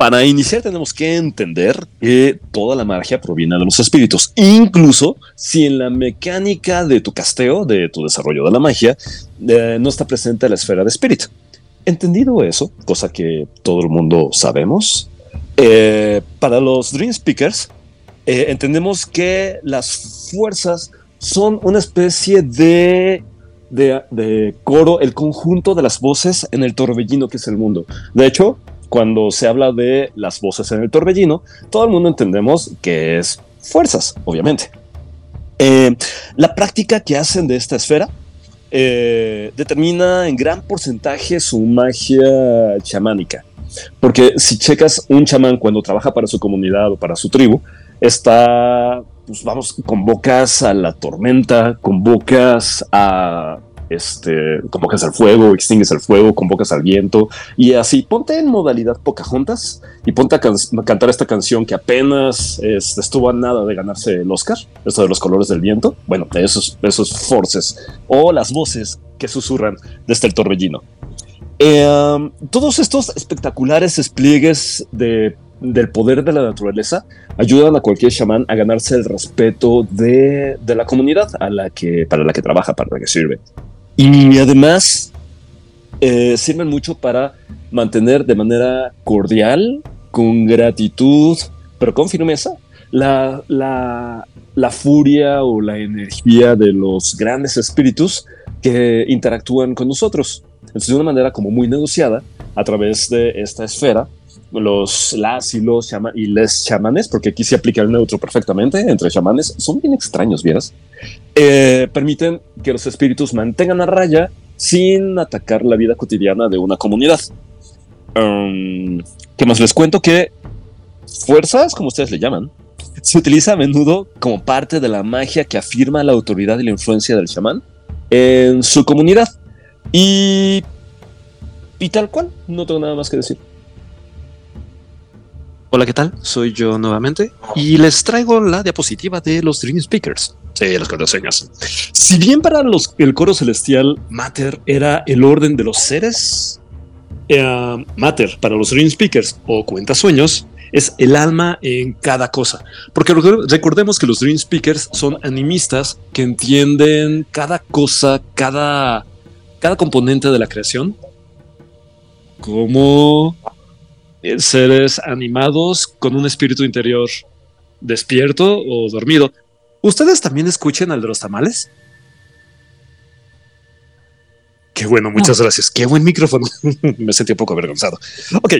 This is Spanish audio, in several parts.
para iniciar tenemos que entender que toda la magia proviene de los espíritus, incluso si en la mecánica de tu casteo, de tu desarrollo de la magia, eh, no está presente la esfera de espíritu. Entendido eso, cosa que todo el mundo sabemos, eh, para los Dream Speakers, eh, entendemos que las fuerzas son una especie de, de, de, coro, el conjunto de las voces en el torbellino que es el mundo. De hecho, cuando se habla de las voces en el torbellino, todo el mundo entendemos que es fuerzas, obviamente. Eh, la práctica que hacen de esta esfera eh, determina en gran porcentaje su magia chamánica. Porque si checas un chamán cuando trabaja para su comunidad o para su tribu, está, pues vamos, convocas a la tormenta, convocas a este, convocas al fuego, extingues el fuego, convocas al viento y así. Ponte en modalidad Pocahontas y ponte a, cantar esta canción que apenas estuvo a nada de ganarse el Oscar, esto de los colores del viento. Bueno, esos, esos forces o las voces que susurran desde el torbellino. Eh, todos estos espectaculares despliegues de, del poder de la naturaleza ayudan a cualquier chamán a ganarse el respeto de, de la comunidad a la que, para la que trabaja, para la que sirve. Y además eh, sirven mucho para mantener de manera cordial, con gratitud, pero con firmeza, la, la, la furia o la energía de los grandes espíritus que interactúan con nosotros. Entonces, de una manera como muy negociada, a través de esta esfera, los las y los y les chamanes, porque aquí se aplica el neutro perfectamente entre chamanes, son bien extraños, ¿vieras? Eh, permiten que los espíritus mantengan a raya sin atacar la vida cotidiana de una comunidad. Um, ¿Qué más les cuento? Que fuerzas, como ustedes le llaman, se utiliza a menudo como parte de la magia que afirma la autoridad y la influencia del chamán en su comunidad. Y, y tal cual, no tengo nada más que decir. Hola, ¿qué tal? Soy yo nuevamente y les traigo la diapositiva de los Dream Speakers. Sí, las contraseñas. Si bien para los, el coro celestial Mater era el orden de los seres, eh, Mater para los Dream Speakers o cuenta sueños es el alma en cada cosa. Porque recordemos que los Dream Speakers son animistas que entienden cada cosa, cada, cada componente de la creación como seres animados con un espíritu interior despierto o dormido. ¿Ustedes también escuchen al de los tamales? Qué bueno, muchas gracias. Qué buen micrófono. Me sentí un poco avergonzado. Ok.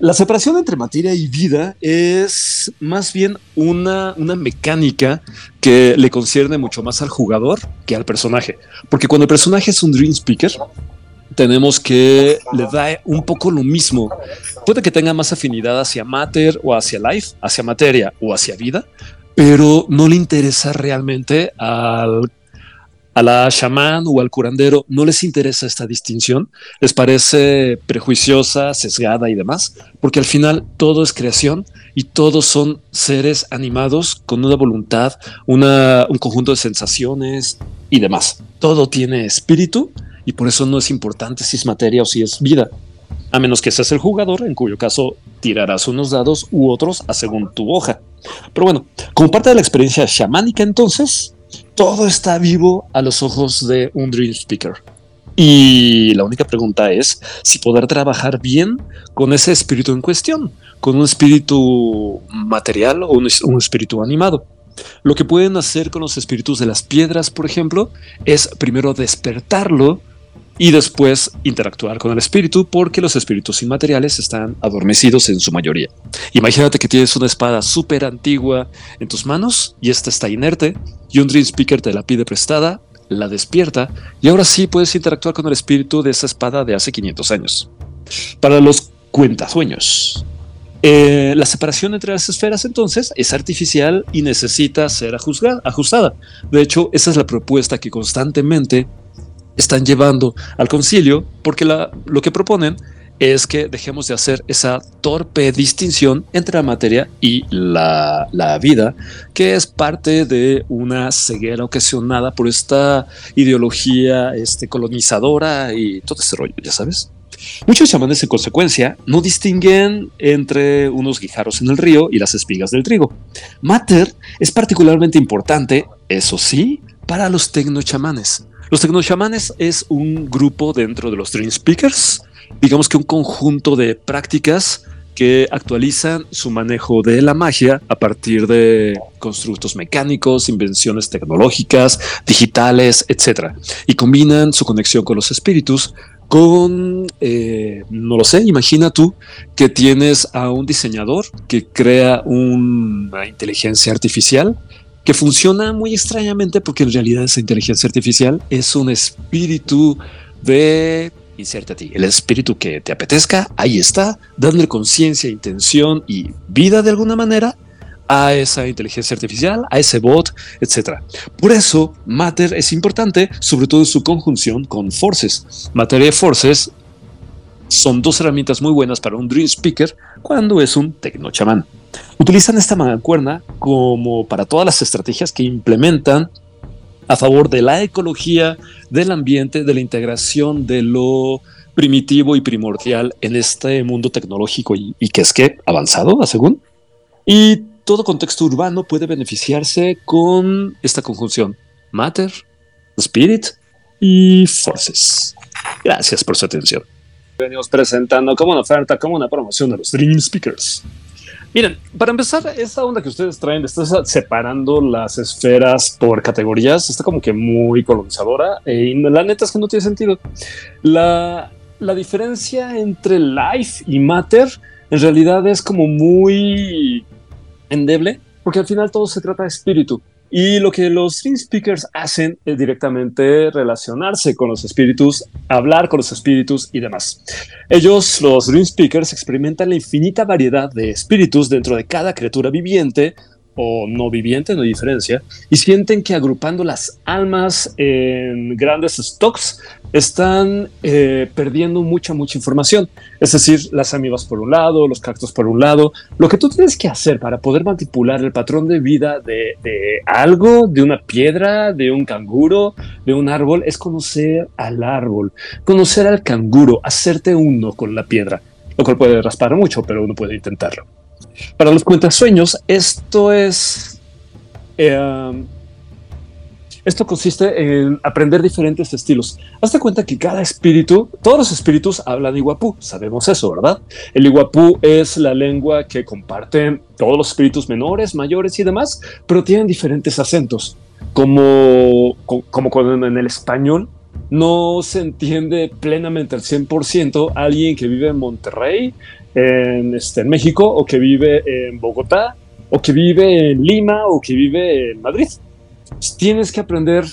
La separación entre materia y vida es más bien una, una mecánica que le concierne mucho más al jugador que al personaje. Porque cuando el personaje es un Dream Speaker, tenemos que le da un poco lo mismo. Puede que tenga más afinidad hacia matter o hacia life, hacia materia o hacia vida, pero no le interesa realmente al a la chamán o al curandero no les interesa esta distinción, les parece prejuiciosa, sesgada y demás, porque al final todo es creación y todos son seres animados con una voluntad, una, un conjunto de sensaciones y demás. Todo tiene espíritu y por eso no es importante si es materia o si es vida. A menos que seas el jugador, en cuyo caso tirarás unos dados u otros a según tu hoja. Pero bueno, como parte de la experiencia chamánica entonces, todo está vivo a los ojos de un Dream Speaker. Y la única pregunta es si poder trabajar bien con ese espíritu en cuestión, con un espíritu material o un, un espíritu animado. Lo que pueden hacer con los espíritus de las piedras, por ejemplo, es primero despertarlo y después interactuar con el espíritu porque los espíritus inmateriales están adormecidos en su mayoría. Imagínate que tienes una espada súper antigua en tus manos y esta está inerte y un Dream Speaker te la pide prestada, la despierta y ahora sí puedes interactuar con el espíritu de esa espada de hace 500 años. Para los cuentasueños. Eh, la separación entre las esferas entonces es artificial y necesita ser ajustada. De hecho, esa es la propuesta que constantemente están llevando al concilio porque lo que proponen es que dejemos de hacer esa torpe distinción entre la materia y la, vida, que es parte de una ceguera ocasionada por esta ideología este, colonizadora y todo ese rollo, ya sabes. Muchos chamanes, en consecuencia, no distinguen entre unos guijarros en el río y las espigas del trigo. Mater es particularmente importante, eso sí, para los tecnochamanes. Los tecnochamanes es un grupo dentro de los Dream Speakers, digamos que un conjunto de prácticas que actualizan su manejo de la magia a partir de constructos mecánicos, invenciones tecnológicas, digitales, etc. Y combinan su conexión con los espíritus con, eh, no lo sé, imagina tú que tienes a un diseñador que crea una inteligencia artificial que funciona muy extrañamente porque en realidad esa inteligencia artificial es un espíritu de ti. El espíritu que te apetezca, ahí está, dándole conciencia, intención y vida de alguna manera a esa inteligencia artificial, a ese bot, etc. Por eso, Matter es importante, sobre todo en su conjunción con Forces. Matter y Forces son dos herramientas muy buenas para un Dream Speaker cuando es un tecno chamán. Utilizan esta mancuerna como para todas las estrategias que implementan a favor de la ecología, del ambiente, de la integración de lo primitivo y primordial en este mundo tecnológico y, que es que avanzado, según. Y todo contexto urbano puede beneficiarse con esta conjunción Matter, Spirit y Forces. Gracias por su atención. Venimos presentando como una oferta, como una promoción de los Dream Speakers. Miren, para empezar, esta onda que ustedes traen de separando las esferas por categorías está como que muy colonizadora y la neta es que no tiene sentido. La, la diferencia entre life y matter en realidad es como muy endeble porque al final todo se trata de espíritu. Y lo que los Dream Speakers hacen es directamente relacionarse con los espíritus, hablar con los espíritus y demás. Ellos, los Dream Speakers, experimentan la infinita variedad de espíritus dentro de cada criatura viviente o no viviente, no hay diferencia, y sienten que agrupando las almas en grandes stocks están eh, perdiendo mucha, mucha información. Es decir, las amibas por un lado, los cactus por un lado. Lo que tú tienes que hacer para poder manipular el patrón de vida de, algo, de una piedra, de un canguro, de un árbol, es conocer al árbol, conocer al canguro, hacerte uno con la piedra, lo cual puede raspar mucho, pero uno puede intentarlo. Para los cuentasueños, esto es... Eh, esto consiste en aprender diferentes estilos. Hazte cuenta que cada espíritu, todos los espíritus hablan iguapú, sabemos eso, ¿verdad? El iguapú es la lengua que comparten todos los espíritus menores, mayores y demás, pero tienen diferentes acentos. Como, como cuando en el español no se entiende plenamente al 100% alguien que vive en Monterrey, en, este, en México, o que vive en Bogotá, o que vive en Lima, o que vive en Madrid. Tienes que aprender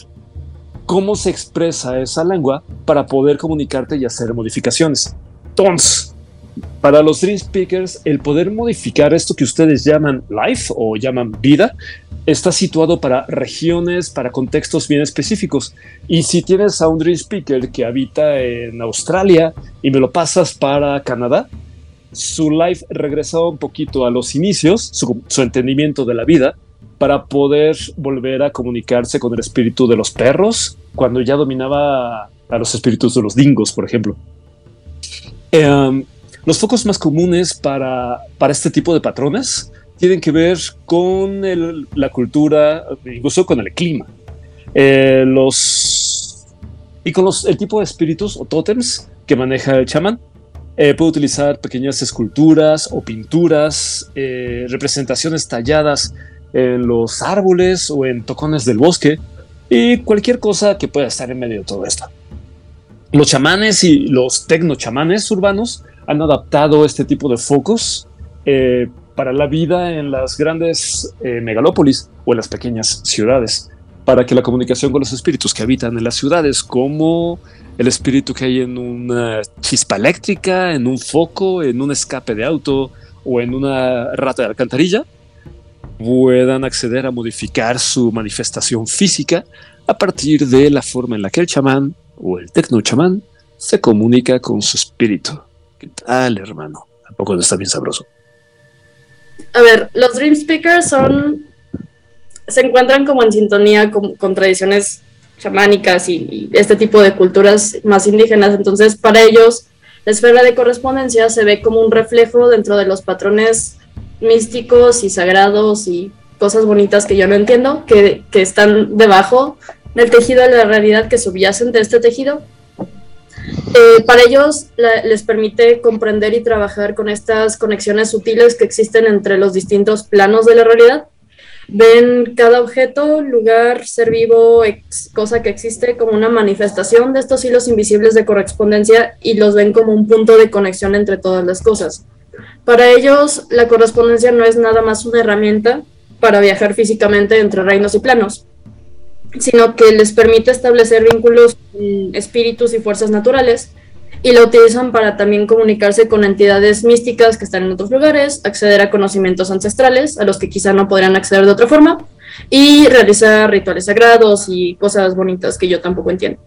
cómo se expresa esa lengua para poder comunicarte y hacer modificaciones. Entonces, para los Dream Speakers, el poder modificar esto que ustedes llaman life o llaman vida está situado para regiones, para contextos bien específicos. Y si tienes a un Dream Speaker que habita en Australia y me lo pasas para Canadá, su life regresó un poquito a los inicios, su entendimiento de la vida, para poder volver a comunicarse con el espíritu de los perros cuando ya dominaba a los espíritus de los dingos, por ejemplo. Em, los focos más comunes para, para este tipo de patrones tienen que ver con la cultura, incluso con el clima. Eh, los, y con el tipo de espíritus o tótems que maneja el chamán. Eh, puede utilizar pequeñas esculturas o pinturas, eh, representaciones talladas en los árboles o en tocones del bosque y cualquier cosa que pueda estar en medio de todo esto. Los chamanes y los tecnochamanes urbanos han adaptado este tipo de focos eh, para la vida en las grandes eh, megalópolis o en las pequeñas ciudades, para que la comunicación con los espíritus que habitan en las ciudades, como el espíritu que hay en una chispa eléctrica, en un foco, en un escape de auto o en una rata de alcantarilla, puedan acceder a modificar su manifestación física a partir de la forma en la que el chamán o el tecno chamán se comunica con su espíritu. ¿Qué tal, hermano? Tampoco está bien sabroso. A ver, los Dream Speakers son. se encuentran como en sintonía con, tradiciones chamánicas y, este tipo de culturas más indígenas. Entonces, para ellos, La esfera de correspondencia se ve como un reflejo dentro de los patrones místicos y sagrados y cosas bonitas que yo no entiendo, que, que están debajo del tejido de la realidad que subyacen de este tejido. Eh, para ellos les permite comprender y trabajar con estas conexiones sutiles que existen entre los distintos planos de la realidad. Ven cada objeto, lugar, ser vivo, cosa que existe como una manifestación de estos hilos invisibles de correspondencia y los ven como un punto de conexión entre todas las cosas. Para ellos, la correspondencia no es nada más una herramienta para viajar físicamente entre reinos y planos, sino que les permite establecer vínculos con espíritus y fuerzas naturales y la utilizan para también comunicarse con entidades místicas que están en otros lugares, acceder a conocimientos ancestrales a los que quizá no podrían acceder de otra forma y realizar rituales sagrados y cosas bonitas que yo tampoco entiendo.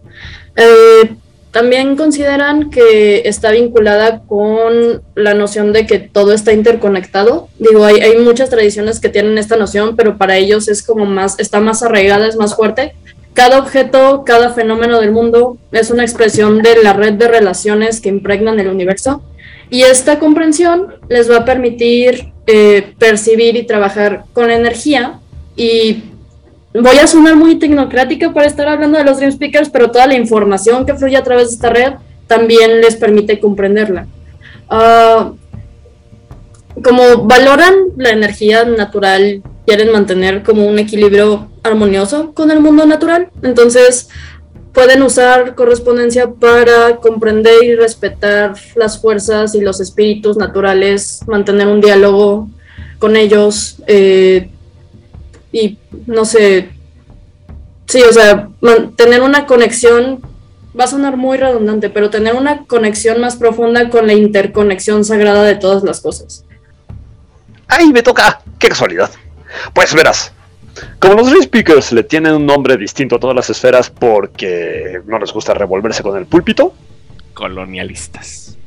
Eh, también consideran que está vinculada con la noción de que todo está interconectado. Digo, hay, hay muchas tradiciones que tienen esta noción, pero para ellos es como más, está más arraigada, es más fuerte. Cada objeto, cada fenómeno del mundo es una expresión de la red de relaciones que impregnan el universo. Y esta comprensión les va a permitir eh, percibir y trabajar con energía y voy a sonar muy tecnocrática para estar hablando de los Dream Speakers, pero toda la información que fluye a través de esta red también les permite comprenderla. Ah, como valoran la energía natural, quieren mantener como un equilibrio armonioso con el mundo natural, entonces pueden usar correspondencia para comprender y respetar las fuerzas y los espíritus naturales, mantener un diálogo con ellos, eh, y no sé, sí, o sea, tener una conexión, va a sonar muy redundante, pero tener una conexión más profunda con la interconexión sagrada de todas las cosas. ¡Ay, me toca! ¡Qué casualidad! Pues verás, como los Dream Speakers le tienen un nombre distinto a todas las esferas porque no les gusta revolverse con el púlpito, Colonialistas.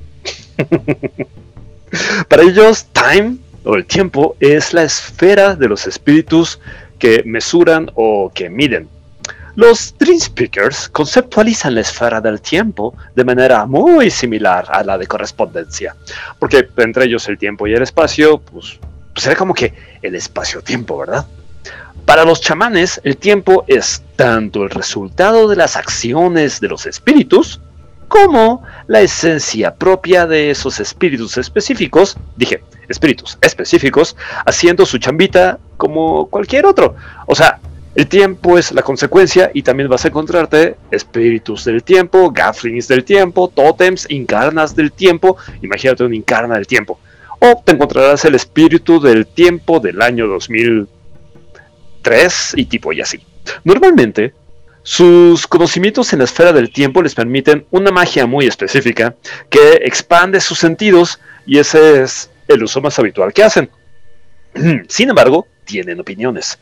para ellos Time o el tiempo es la esfera de los espíritus que mesuran o que miden. Los Dream Speakers conceptualizan la esfera del tiempo de manera muy similar a la de correspondencia, porque entre ellos el tiempo y el espacio, pues, pues era como que el espacio-tiempo, ¿verdad? Para los chamanes, el tiempo es tanto el resultado de las acciones de los espíritus, como la esencia propia de esos espíritus específicos, dije, espíritus específicos, haciendo su chambita como cualquier otro. O sea, el tiempo es la consecuencia y también vas a encontrarte espíritus del tiempo, gaflings del tiempo, tótems, incarnas del tiempo, imagínate un incarna del tiempo. O te encontrarás el espíritu del tiempo del año 2003 y tipo y así. Normalmente, sus conocimientos en la esfera del tiempo les permiten una magia muy específica que expande sus sentidos y ese es el uso más habitual que hacen. Sin embargo, tienen opiniones,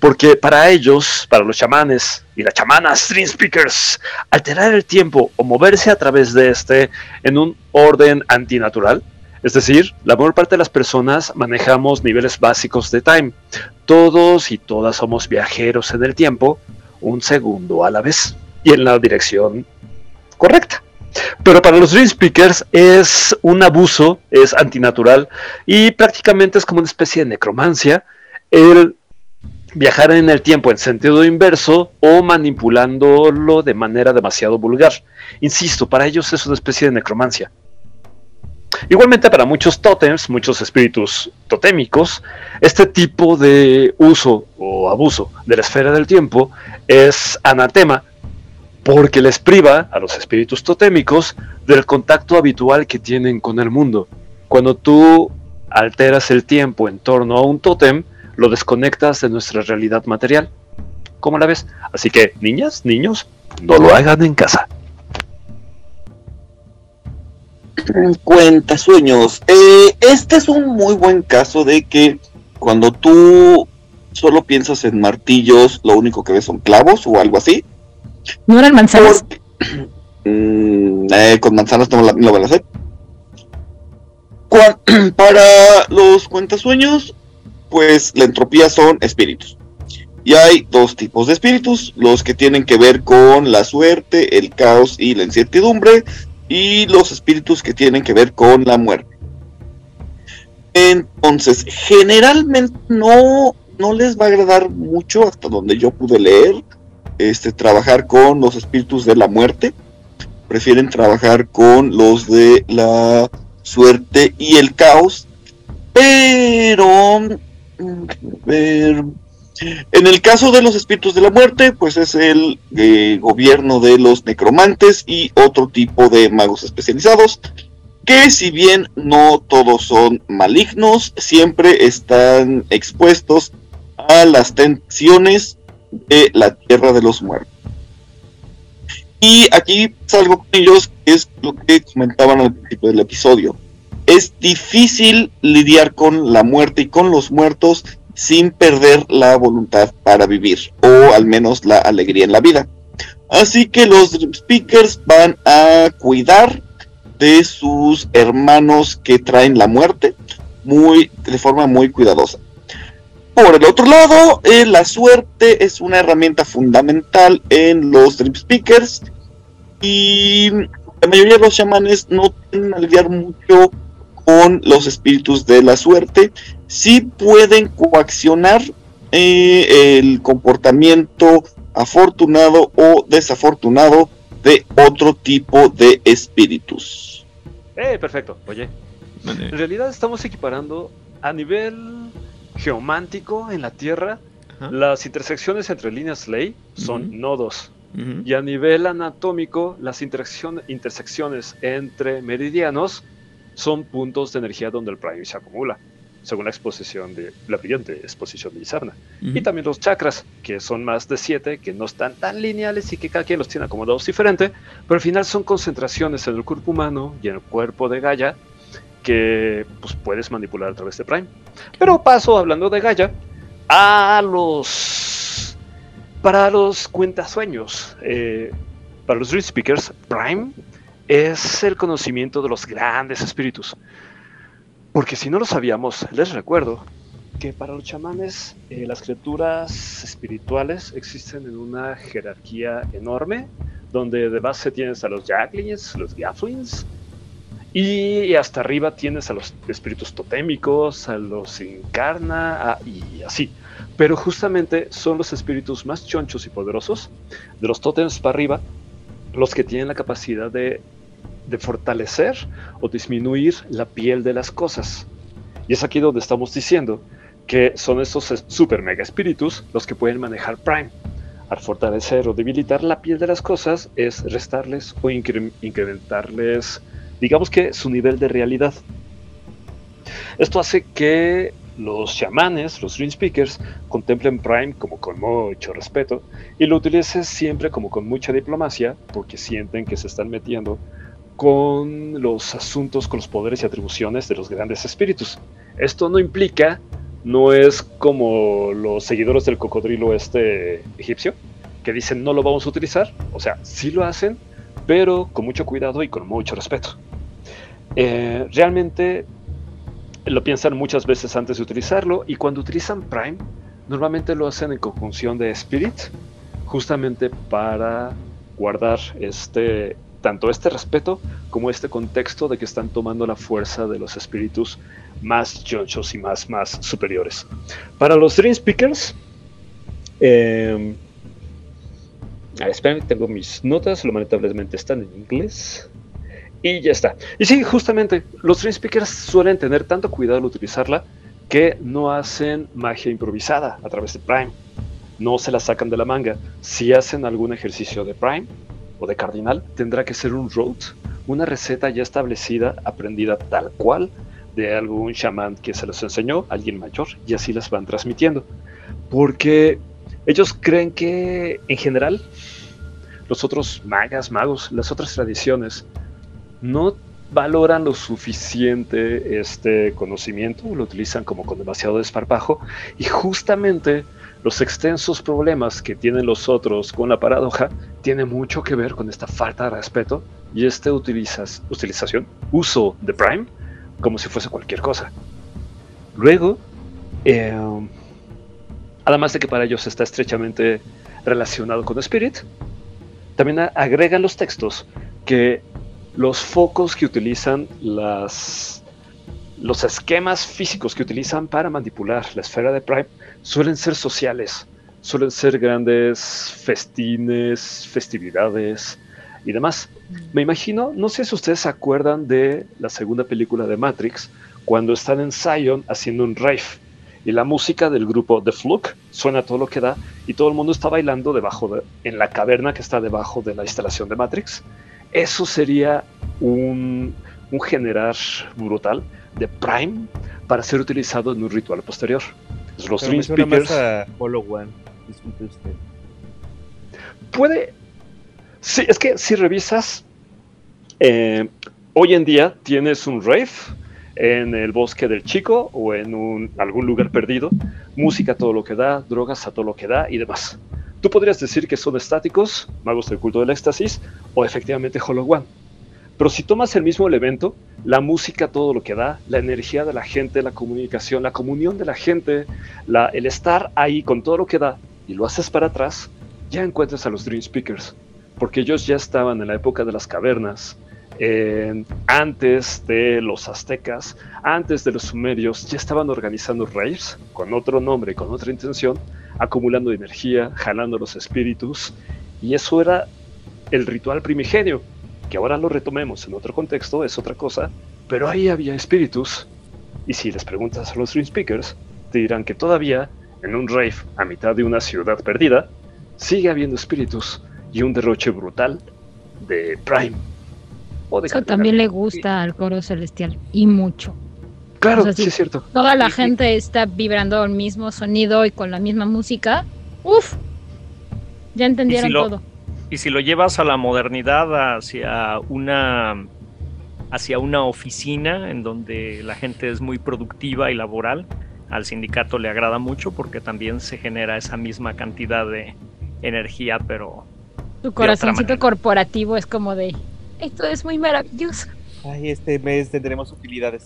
porque para ellos, para los chamanes y las chamanas Dream Speakers, alterar el tiempo o moverse a través de este en un orden antinatural, es decir, la mayor parte de las personas manejamos niveles básicos de time. Todos y todas somos viajeros en el tiempo, un segundo a la vez y en la dirección correcta. Pero para los Dream Speakers es un abuso, es antinatural y prácticamente es como una especie de necromancia el viajar en el tiempo en sentido inverso o manipulándolo de manera demasiado vulgar. Insisto, para ellos es una especie de necromancia. Igualmente para muchos tótems, muchos espíritus totémicos, este tipo de uso o abuso de la esfera del tiempo es anatema porque les priva a los espíritus totémicos del contacto habitual que tienen con el mundo. Cuando tú alteras el tiempo en torno a un tótem, lo desconectas de nuestra realidad material. ¿Cómo la ves? Así que, niñas, niños, no lo hagan en casa. Cuenta sueños. Eh, este es un muy buen caso de que cuando tú solo piensas en martillos, lo único que ves son clavos o algo así. ¿No eran manzanas? Mm, eh, con manzanas no lo van a hacer. Para los cuentasueños, pues la entropía son espíritus. Y hay dos tipos de espíritus, los que tienen que ver con la suerte, el caos y la incertidumbre, y los espíritus que tienen que ver con la muerte. Entonces, generalmente no, no les va a agradar mucho, hasta donde yo pude leer, este, trabajar con los espíritus de la muerte. Prefieren trabajar con los de la suerte y el caos. Pero, mm, en el caso de los espíritus de la muerte, pues es el eh, gobierno de los necromantes y otro tipo de magos especializados que si bien no todos son malignos, siempre están expuestos a las tensiones de la tierra de los muertos. Y aquí salgo con ellos, es lo que comentaban al principio del episodio. Es difícil lidiar con la muerte y con los muertos sin perder la voluntad para vivir, o al menos la alegría en la vida. Así que los speakers van a cuidar de sus hermanos que traen la muerte muy, de forma muy cuidadosa. Por el otro lado, eh, la suerte es una herramienta fundamental en los Dream Speakers y la mayoría de los chamanes no tienen a lidiar mucho con los espíritus de la suerte. Sí pueden coaccionar eh, el comportamiento afortunado o desafortunado de otro tipo de espíritus. Eh, perfecto. Oye, en realidad estamos equiparando a nivel geomántico en la Tierra. Las intersecciones entre líneas ley son nodos. Y a nivel anatómico, las intersecciones entre meridianos son puntos de energía donde el prime se acumula según la exposición de la brillante exposición de Isarna. Y también los chakras, que son más de siete, que no están tan lineales y que cada quien los tiene acomodados diferente, pero al final son concentraciones en el cuerpo humano y en el cuerpo de Gaia que pues, puedes manipular a través de Prime. Pero paso, hablando de Gaia, a los... Para los cuentasueños, eh, para los Dream Speakers, Prime es el conocimiento de los grandes espíritus. Porque si no lo sabíamos, les recuerdo que para los chamanes eh, las criaturas espirituales existen en una jerarquía enorme, donde de base tienes a los Jacklings, los Gafflings, y hasta arriba tienes a los espíritus totémicos, a los Incarna, y así. Pero justamente son los espíritus más chonchos y poderosos, de los tótems para arriba, los que tienen la capacidad de fortalecer o disminuir la piel de las cosas. Y es aquí donde estamos diciendo que son estos super mega espíritus los que pueden manejar Prime. Al fortalecer o debilitar la piel de las cosas es restarles o incrementarles, digamos que su nivel de realidad. Esto hace que los chamanes, los Dream Speakers, contemplen Prime como con mucho respeto y lo utilicen siempre como con mucha diplomacia porque sienten que se están metiendo con los asuntos, con los poderes y atribuciones de los grandes espíritus. Esto no implica, no es como los seguidores del cocodrilo este egipcio, que dicen no lo vamos a utilizar, o sea, sí lo hacen, pero con mucho cuidado y con mucho respeto. Eh, realmente lo piensan muchas veces antes de utilizarlo y cuando utilizan Prime, normalmente lo hacen en conjunción de Spirit, justamente para guardar este tanto este respeto como este contexto de que están tomando la fuerza de los espíritus más chonchos y más, más superiores. Para los Dream Speakers, eh, esperen, tengo mis notas, lamentablemente están en inglés. Y ya está. Y sí, justamente, los Dream Speakers suelen tener tanto cuidado al utilizarla que no hacen magia improvisada a través de Prime. No se la sacan de la manga. Si hacen algún ejercicio de Prime, o de cardinal tendrá que ser un road, una receta ya establecida, aprendida tal cual de algún chamán que se los enseñó, alguien mayor, y así las van transmitiendo. Porque ellos creen que en general los otros magas, magos, las otras tradiciones no valoran lo suficiente este conocimiento, lo utilizan como con demasiado desparpajo y justamente los extensos problemas que tienen los otros con la paradoja tienen mucho que ver con esta falta de respeto y esta utilización, uso de Prime como si fuese cualquier cosa. Luego, em, además de que para ellos está estrechamente relacionado con Spirit, también agregan los textos que los focos que utilizan las los esquemas físicos que utilizan para manipular la esfera de Prime suelen ser sociales, suelen ser grandes festines, festividades y demás. Me imagino, no sé si ustedes se acuerdan de la segunda película de Matrix, cuando están en Zion haciendo un rave y la música del grupo The Fluke suena todo lo que da y todo el mundo está bailando debajo de, en la caverna que está debajo de la instalación de Matrix. Eso sería un, un generar brutal de Prime para ser utilizado en un ritual posterior. Los Dream Speakers a One. Disculpe usted. puede. Sí, es que si revisas, eh, hoy en día tienes un rave en el bosque del chico o en algún lugar perdido, música todo lo que da, drogas a todo lo que da y demás. Tú podrías decir que son estáticos, magos del culto del éxtasis, o efectivamente Hollow One. Pero si tomas el mismo elemento, la música, todo lo que da, la energía de la gente, la comunicación, la comunión de la gente, el estar ahí con todo lo que da, y lo haces para atrás, ya encuentras a los Dream Speakers, porque ellos ya estaban en la época de las cavernas, antes de los aztecas, antes de los sumerios, ya estaban organizando raves con otro nombre, con otra intención, acumulando energía, jalando los espíritus, y eso era el ritual primigenio, que ahora lo retomemos en otro contexto, es otra cosa, pero ahí había espíritus, y si les preguntas a los Dream Speakers, te dirán que todavía, en un rave a mitad de una ciudad perdida, sigue habiendo espíritus y un derroche brutal de Prime. O de Eso también le gusta al coro celestial y mucho. Claro, o sea, sí. sí es cierto. Toda la Y- y- gente está vibrando el mismo sonido y con la misma música. Uf, ya entendieron lo- todo. Y si lo llevas a la modernidad, hacia una hacia una oficina en donde la gente es muy productiva y laboral, al sindicato le agrada mucho porque también se genera esa misma cantidad de energía, pero Tu corazoncito corporativo es como de, esto es muy maravilloso. Ay, este mes tendremos utilidades.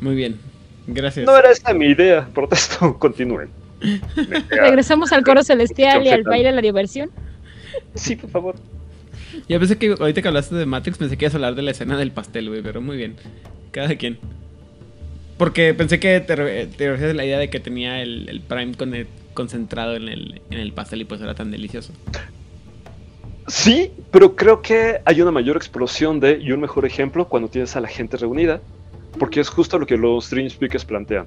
Muy bien. Gracias. No era esa mi idea, protesto, continúen. Regresamos al coro celestial y al baile de la diversión. Sí, por favor. Yo pensé que ahorita que hablaste de Matrix pensé que ibas a hablar de la escena del pastel, güey, pero muy bien. Cada quien. Porque pensé que te, te refieres a la idea de que tenía el, el Prime con el- concentrado en el, en el pastel y pues era tan delicioso. Sí, pero creo que hay una mayor explosión de, y un mejor ejemplo, cuando tienes a la gente reunida, porque es justo lo que los Dream Speakers plantean.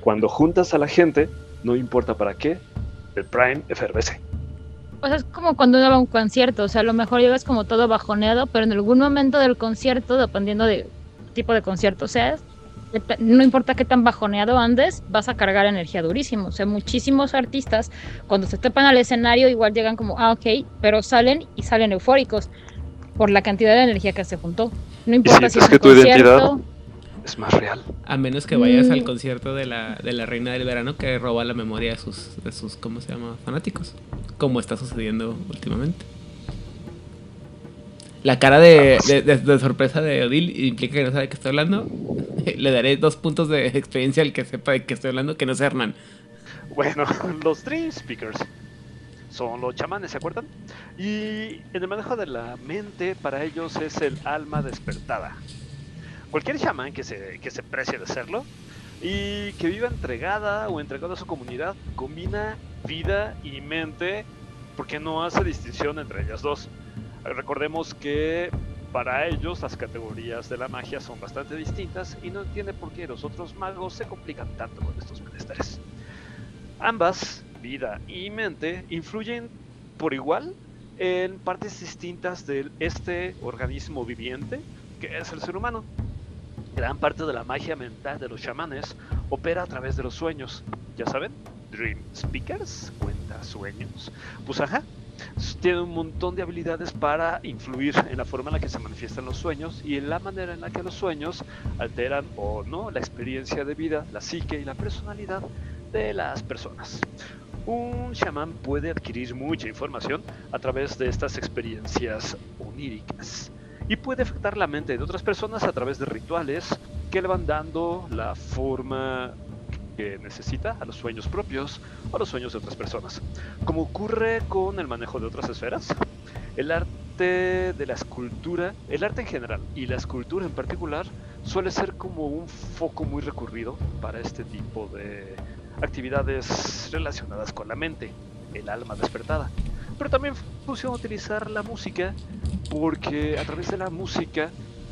Cuando juntas a la gente, no importa para qué, el Prime efervece. O sea, es como cuando uno va a un concierto, o sea, a lo mejor llegas como todo bajoneado, pero en algún momento del concierto, dependiendo de tipo de concierto seas, no importa qué tan bajoneado andes, vas a cargar energía durísimo. O sea, muchísimos artistas, cuando se trepan al escenario, igual llegan como, ah, ok, pero salen y salen eufóricos por la cantidad de energía que se juntó. No importa si es que tu identidad- concierto, Es más real. A menos que vayas Mm. al concierto de la, de la Reina del Verano que roba la memoria de sus, de sus, ¿cómo se llama? Fanáticos. Como está sucediendo últimamente. La cara de, sorpresa de Odil implica que no sabe de qué estoy hablando. Le daré dos puntos de experiencia al que sepa de qué estoy hablando, que no sea Hernán. Bueno, los Dream Speakers son los chamanes, ¿se acuerdan? Y en el manejo de la mente, para ellos es el alma despertada. Cualquier chamán que se, que se precie de serlo y que viva entregada o entregado a su comunidad, combina vida y mente porque no hace distinción entre ellas dos. Recordemos que para ellos las categorías de la magia son bastante distintas y no entiende por qué los otros magos se complican tanto con estos menesteres. Ambas, vida y mente, influyen por igual en partes distintas de este organismo viviente que es el ser humano. Gran parte de la magia mental de los chamanes opera a través de los sueños. ¿Ya saben? Dream Speakers, cuenta sueños. Pues ajá, tiene un montón de habilidades para influir en la forma en la que se manifiestan los sueños y en la manera en la que los sueños alteran o no la experiencia de vida, la psique y la personalidad de las personas. Un chamán puede adquirir mucha información a través de estas experiencias oníricas y puede afectar la mente de otras personas a través de rituales que le van dando la forma necesita a los sueños propios o a los sueños de otras personas. Como ocurre con el manejo de otras esferas, el arte arte de la escultura, el arte en general y la escultura en particular, suele ser como un foco muy recurrido para este tipo de actividades relacionadas con la mente, el alma despertada. Pero también funciona utilizar la música porque a través de la música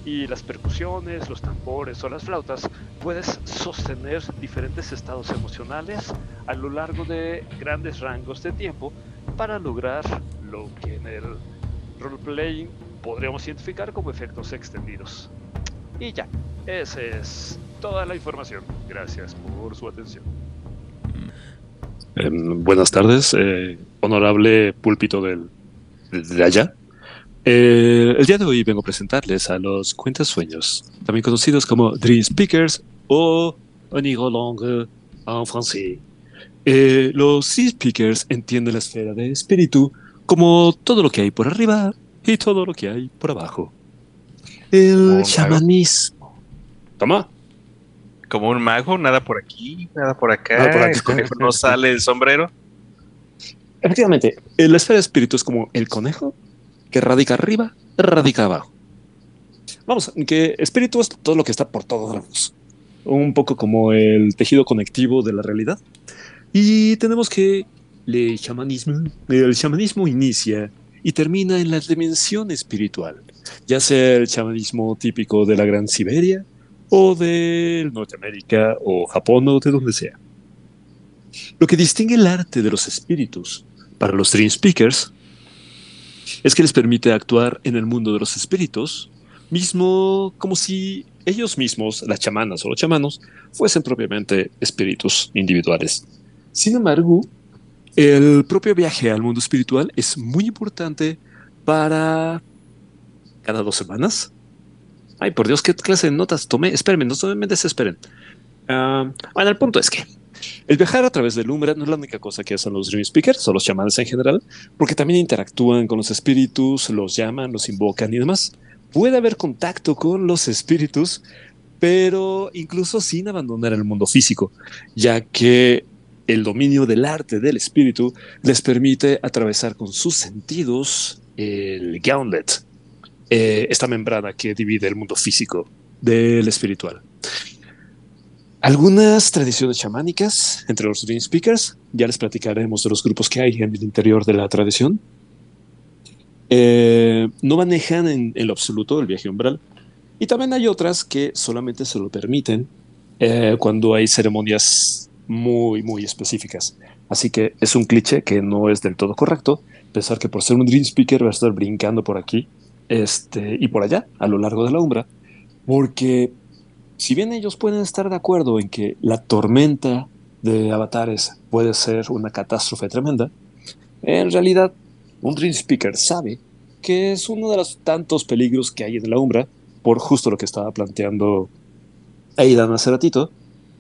y las percusiones, los tambores o las flautas, puedes sostener diferentes estados emocionales a lo largo de grandes rangos de tiempo para lograr lo que en el roleplaying podríamos identificar como efectos extendidos. Y ya, esa es toda la información. Gracias por su atención. Em, buenas tardes, eh, honorable púlpito del, de allá. Eh, el día de hoy vengo a presentarles a los cuentasueños, también conocidos como Dream Speakers o Onigo Langue en francés. Eh, los Sea Speakers entienden la esfera de espíritu como todo lo que hay por arriba y todo lo que hay por abajo. El chamanismo. Toma. Como un mago, nada por aquí, nada por acá. Nada por acá. El conejo no sale del sombrero. Efectivamente, eh, la esfera de espíritu es como el conejo que radica arriba, radica abajo. Vamos, que espíritu es todo lo que está por todos lados. Un poco como el tejido conectivo de la realidad. Y tenemos que el chamanismo, el chamanismo inicia y termina en la dimensión espiritual, ya sea el chamanismo típico de la Gran Siberia o de Norteamérica o Japón o de donde sea. Lo que distingue el arte de los espíritus para los Dream Speakers es que les permite actuar en el mundo de los espíritus, mismo como si ellos mismos, las chamanas o los chamanos, fuesen propiamente espíritus individuales. Sin embargo, el propio viaje al mundo espiritual es muy importante para cada dos semanas. Ay, por Dios, ¿qué clase de notas tomé? Espérenme, no me desesperen. Ah, bueno, el punto es que el viajar a través del Umbra no es la única cosa que hacen los Dream Speakers o los chamanes en general, porque también interactúan con los espíritus, los llaman, los invocan y demás. Puede haber contacto con los espíritus, pero incluso sin abandonar el mundo físico, ya que el dominio del arte del espíritu les permite atravesar con sus sentidos el gauntlet, eh, esta membrana que divide el mundo físico del espiritual. Algunas tradiciones chamánicas entre los Dream Speakers, ya les platicaremos de los grupos que hay en el interior de la tradición. Eh, no manejan en, en lo absoluto el viaje umbral. Y también hay otras que solamente se lo permiten eh, cuando hay ceremonias muy, muy específicas. Así que es un cliché que no es del todo correcto pensar que por ser un Dream Speaker va a estar brincando por aquí este, y por allá a lo largo de la umbra, porque si bien ellos pueden estar de acuerdo en que la tormenta de avatares puede ser una catástrofe tremenda, en realidad un Dream Speaker sabe que es uno de los tantos peligros que hay en la umbra, por justo lo que estaba planteando Aidan hace ratito,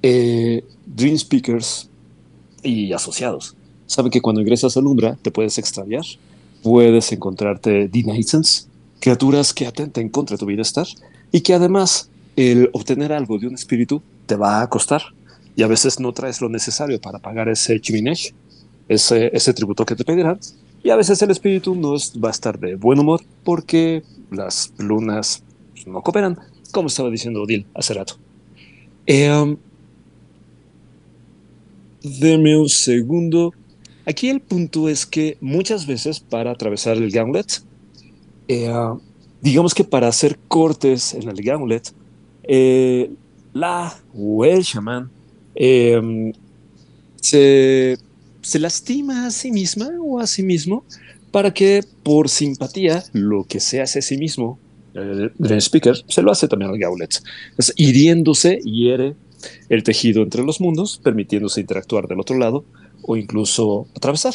eh, Dream Speakers y asociados. Saben que cuando ingresas a la umbra te puedes extraviar, puedes encontrarte denizens, criaturas que atenten contra tu bienestar y que además el obtener algo de un espíritu te va a costar y a veces no traes lo necesario para pagar ese chiminej, ese, ese tributo que te pedirán y a veces el espíritu no es, va a estar de buen humor porque las lunas no cooperan, como estaba diciendo Odil hace rato. Um, Deme un segundo. Aquí el punto es que muchas veces para atravesar el gauntlet, eh, digamos que para hacer cortes en el gauntlet, eh, la o el chamán eh, se, se lastima a sí misma o a sí mismo para que por simpatía lo que se hace a sí mismo, el Dream Speaker, se lo hace también al gauntlet. Es hiriéndose, hiere el tejido entre los mundos, permitiéndose interactuar del otro lado o incluso atravesar.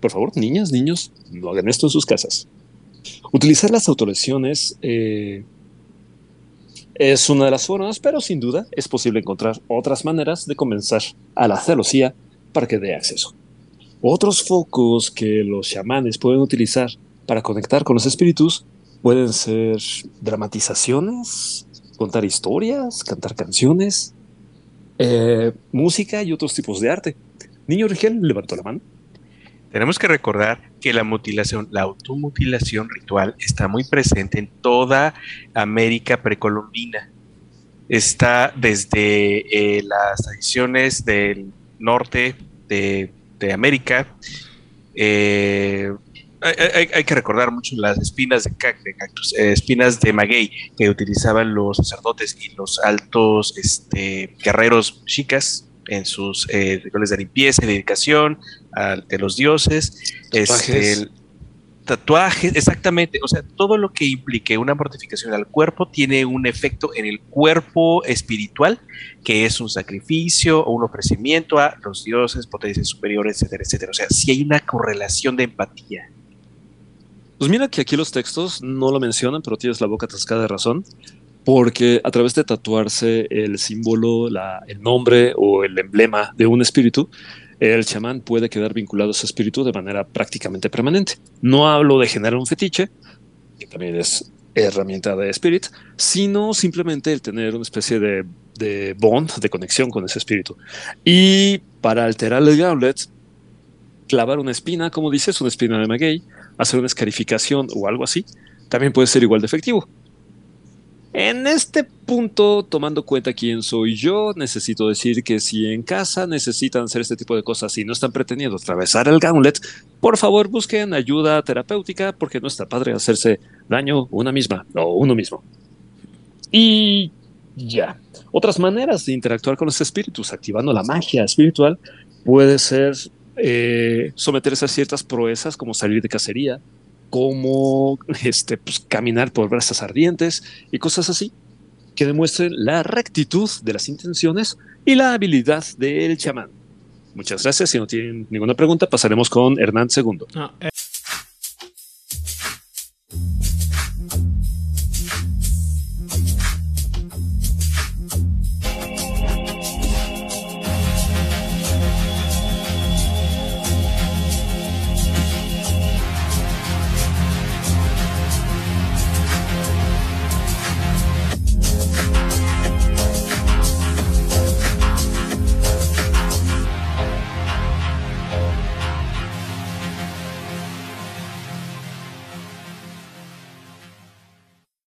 Por favor, niñas, niños, no hagan esto en sus casas. Utilizar las autolesiones eh, es una de las formas, pero sin duda es posible encontrar otras maneras de convencer a la celosía para que dé acceso. Otros focos que los chamanes pueden utilizar para conectar con los espíritus pueden ser dramatizaciones, contar historias, cantar canciones, eh, música y otros tipos de arte. Niño Rigel levantó la mano. Tenemos que recordar que la mutilación, la automutilación ritual está muy presente en toda América precolombina. Está desde eh, las tradiciones del norte de, América. eh, hay, que recordar mucho las espinas de cactus, eh, espinas de maguey que utilizaban los sacerdotes y los altos este, guerreros chicas en sus eh, rituales de limpieza y dedicación de los dioses. Tatuajes. Este, tatuajes, exactamente. O sea, todo lo que implique una mortificación al cuerpo tiene un efecto en el cuerpo espiritual, que es un sacrificio o un ofrecimiento a los dioses, potencias superiores, etcétera, etcétera. O sea, si hay una correlación de empatía. Pues mira que aquí los textos no lo mencionan, pero tienes la boca atascada de razón, porque a través de tatuarse el símbolo, la- el nombre o el emblema de un espíritu, el chamán puede quedar vinculado a ese espíritu de manera prácticamente permanente. No hablo de generar un fetiche, que también es herramienta de spirit, sino simplemente el tener una especie de, de bond, de conexión con ese espíritu. Y para alterar el gauntlet, clavar una espina, como dices, una espina de maguey, hacer una escarificación o algo así, también puede ser igual de efectivo. En este punto, tomando cuenta quién soy yo, necesito decir que si en casa necesitan hacer este tipo de cosas y no están pretendiendo atravesar el gauntlet, por favor busquen ayuda terapéutica porque no está padre hacerse daño una misma o uno mismo. Y ya. Otras maneras de interactuar con los espíritus, activando la magia espiritual, puede ser eh, someterse a ciertas proezas como salir de cacería, como este, pues, caminar por brasas ardientes y cosas así, que demuestren la rectitud de las intenciones y la habilidad del chamán. Muchas gracias. Si no tienen ninguna pregunta, pasaremos con Hernán II. No,